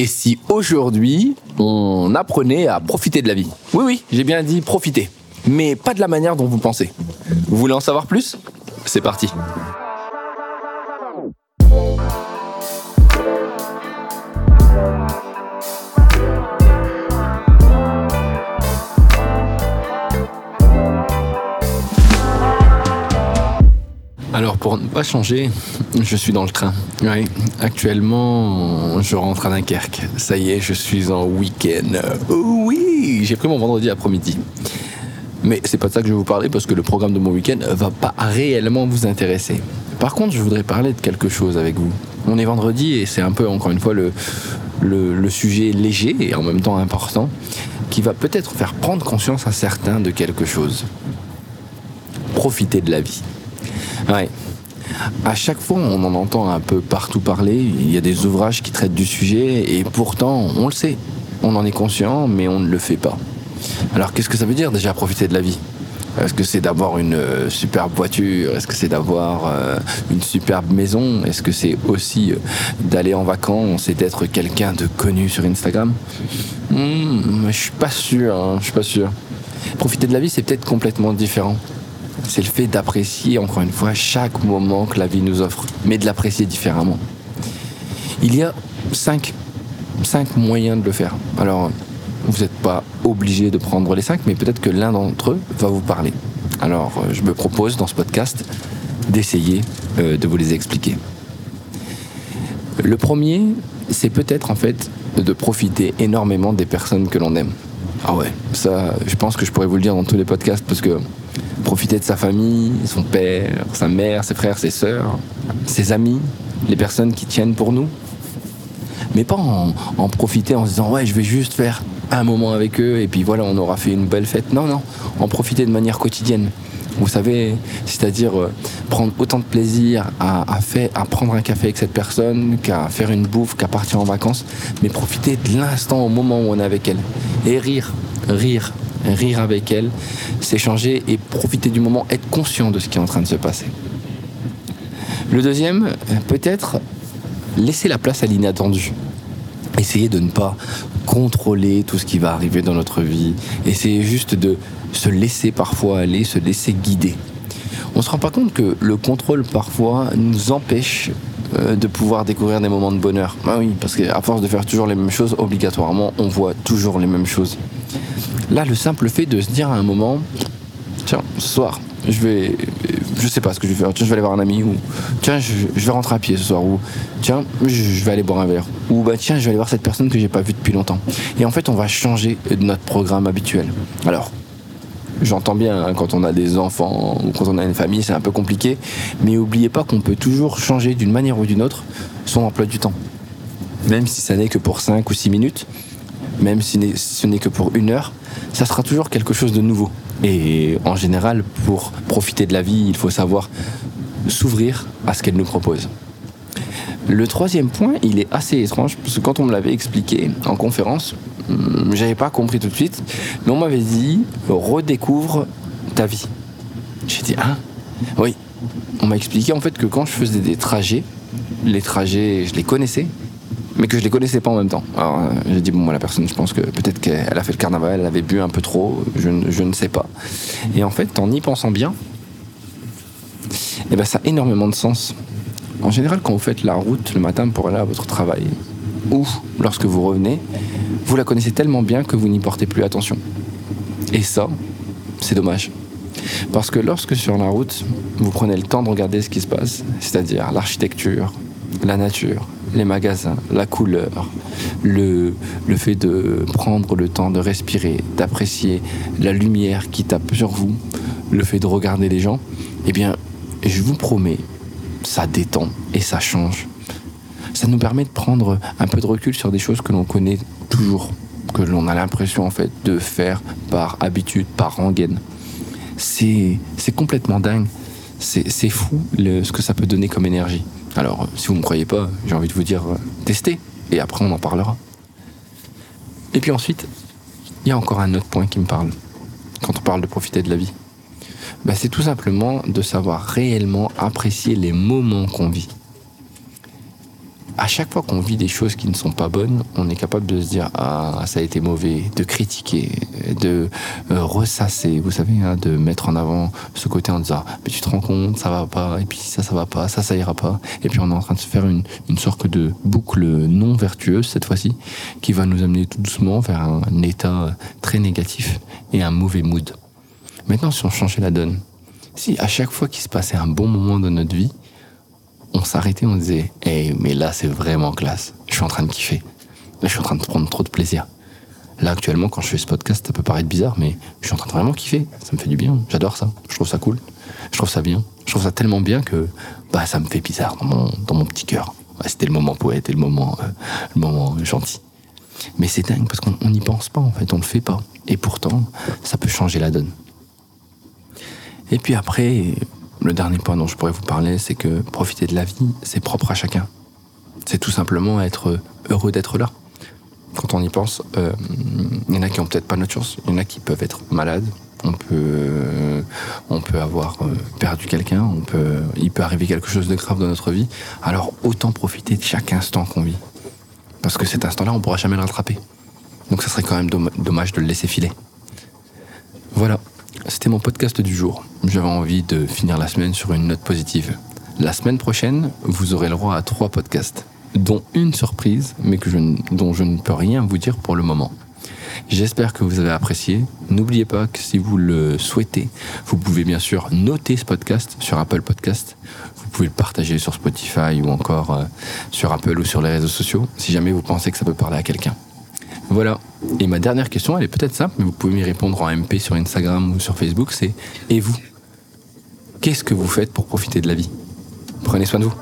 Et si aujourd'hui, on apprenait à profiter de la vie? Oui, oui, j'ai bien dit profiter. Mais pas de la manière dont vous pensez. Vous voulez en savoir plus? C'est parti. Pour ne pas changer, je suis dans le train. Oui, actuellement, je rentre à Dunkerque. Ça y est, je suis en week-end. Oui, j'ai pris mon vendredi après-midi. Mais c'est pas de ça que je vais vous parler parce que le programme de mon week-end va pas réellement vous intéresser. Par contre, je voudrais parler de quelque chose avec vous. On est vendredi et c'est un peu, encore une fois, le, le, le sujet léger et en même temps important qui va peut-être faire prendre conscience à certains de quelque chose. Profiter de la vie. Ouais. À chaque fois, on en entend un peu partout parler. Il y a des ouvrages qui traitent du sujet et pourtant, on le sait. On en est conscient, mais on ne le fait pas. Alors, qu'est-ce que ça veut dire déjà profiter de la vie? Est-ce que c'est d'avoir une euh, superbe voiture? Est-ce que c'est d'avoir euh, une superbe maison? Est-ce que c'est aussi euh, d'aller en vacances et d'être quelqu'un de connu sur Instagram? Hmm, Je suis pas sûr. hein, je suis pas sûr. Profiter de la vie, c'est peut-être complètement différent c'est le fait d'apprécier encore une fois chaque moment que la vie nous offre, mais de l'apprécier différemment. Il y a cinq, cinq moyens de le faire. Alors, vous n'êtes pas obligé de prendre les cinq, mais peut-être que l'un d'entre eux va vous parler. Alors, euh, je me propose dans ce podcast d'essayer euh, de vous les expliquer. Le premier, c'est peut-être en fait de profiter énormément des personnes que l'on aime. Ah ouais, ça, je pense que je pourrais vous le dire dans tous les podcasts parce que profiter de sa famille, son père, sa mère, ses frères, ses sœurs, ses amis, les personnes qui tiennent pour nous. Mais pas en, en profiter en se disant ouais je vais juste faire un moment avec eux et puis voilà on aura fait une belle fête. Non non, en profiter de manière quotidienne. Vous savez, c'est-à-dire euh, prendre autant de plaisir à, à, prendre un café avec cette personne qu'à faire une bouffe, qu'à partir en vacances, mais profiter de l'instant au moment où on est avec elle. Et rire, rire, rire avec elle, s'échanger et profiter du moment, être conscient de ce qui est en train de se passer. Le deuxième, peut-être laisser la place à l'inattendu. Essayer de ne pas contrôler tout ce qui va arriver dans notre vie. Essayer juste de se laisser parfois aller, se laisser guider. On se rend pas compte que le contrôle parfois nous empêche euh, de pouvoir découvrir des moments de bonheur. Ah oui, parce qu'à force de faire toujours les mêmes choses, obligatoirement, on voit toujours les mêmes choses. Là, le simple fait de se dire à un moment, tiens, ce soir, je vais, je sais pas ce que je vais faire, tiens, je vais aller voir un ami, ou tiens, je, vais rentrer à pied ce soir, ou tiens, je, je, vais aller boire un verre, ou bah tiens, je vais aller voir cette personne que j'ai pas vue depuis longtemps. Et en fait, on va changer de notre programme habituel. Alors, J'entends bien, hein, quand on a des enfants ou quand on a une famille, c'est un peu compliqué. Mais n'oubliez pas qu'on peut toujours changer d'une manière ou d'une autre son emploi du temps. Même si ça n'est que pour 5 ou 6 minutes, même si ce n'est que pour une heure, ça sera toujours quelque chose de nouveau. Et en général, pour profiter de la vie, il faut savoir s'ouvrir à ce qu'elle nous propose. Le troisième point, il est assez étrange, parce que quand on me l'avait expliqué en conférence, j'avais pas compris tout de suite, mais on m'avait dit redécouvre ta vie. J'ai dit hein? Oui. On m'a expliqué en fait que quand je faisais des trajets, les trajets, je les connaissais, mais que je les connaissais pas en même temps. Alors j'ai dit bon moi la personne, je pense que peut-être qu'elle a fait le carnaval, elle avait bu un peu trop, je, je ne sais pas. Et en fait, en y pensant bien, eh ben ça a énormément de sens. En général, quand vous faites la route le matin pour aller à votre travail, ou lorsque vous revenez, vous la connaissez tellement bien que vous n'y portez plus attention. Et ça, c'est dommage. Parce que lorsque sur la route, vous prenez le temps de regarder ce qui se passe, c'est-à-dire l'architecture, la nature, les magasins, la couleur, le, le fait de prendre le temps de respirer, d'apprécier la lumière qui tape sur vous, le fait de regarder les gens, eh bien, je vous promets, ça détend et ça change. Ça nous permet de prendre un peu de recul sur des choses que l'on connaît toujours, que l'on a l'impression en fait de faire par habitude, par rengaine. C'est complètement dingue. C'est fou le, ce que ça peut donner comme énergie. Alors, si vous ne me croyez pas, j'ai envie de vous dire, euh, testez, et après on en parlera. Et puis ensuite, il y a encore un autre point qui me parle, quand on parle de profiter de la vie. Ben, c'est tout simplement de savoir réellement apprécier les moments qu'on vit à chaque fois qu'on vit des choses qui ne sont pas bonnes, on est capable de se dire ah ça a été mauvais, de critiquer, de euh, ressasser, vous savez, hein, de mettre en avant ce côté en disant mais tu te rends compte ça va pas et puis ça ça va pas, ça ça ira pas et puis on est en train de se faire une, sorte de boucle non vertueuse cette fois-ci qui va nous amener tout doucement vers un état très négatif et un mauvais mood. Maintenant si on changeait la donne, si à chaque fois qu'il se passait un bon moment de notre vie on s'arrêtait, on disait Hey, mais là, c'est vraiment classe. Je suis en train de kiffer. Là, je suis en train de prendre trop de plaisir. Là, actuellement, quand je fais ce podcast, ça peut paraître bizarre, mais je suis en train de vraiment kiffer. Ça me fait du bien. J'adore ça. Je trouve ça cool. Je trouve ça bien. Je trouve ça tellement bien que bah, ça me fait bizarre dans mon, petit cœur. C'était le moment poète et le moment, euh, le moment gentil. Mais c'est dingue parce qu'on n'y pense pas, en fait. On le fait pas. Et pourtant, ça peut changer la donne. Et puis après, le dernier point dont je pourrais vous parler, c'est que profiter de la vie, c'est propre à chacun. C'est tout simplement être heureux d'être là. Quand on y pense, euh, il y en a qui ont peut-être pas notre chance, il y en a qui peuvent être malades, on peut, euh, on peut avoir euh, perdu quelqu'un, on peut, il peut arriver quelque chose de grave dans notre vie. Alors autant profiter de chaque instant qu'on vit, parce que cet instant-là, on pourra jamais le rattraper. Donc ça serait quand même dommage de le laisser filer. Voilà, c'était mon podcast du jour. J'avais envie de finir la semaine sur une note positive. La semaine prochaine, vous aurez le droit à trois podcasts, dont une surprise, mais dont je ne peux rien vous dire pour le moment. J'espère que vous avez apprécié. N'oubliez pas que si vous le souhaitez, vous pouvez bien sûr noter ce podcast sur Apple Podcast. Vous pouvez le partager sur Spotify ou encore euh, sur Apple ou sur les réseaux sociaux si jamais vous pensez que ça peut parler à quelqu'un. Voilà. Et ma dernière question, elle est peut-être simple, mais vous pouvez m'y répondre en MP sur Instagram ou sur Facebook, c'est Et vous? Qu'est-ce que vous faites pour profiter de la vie? Prenez soin de vous.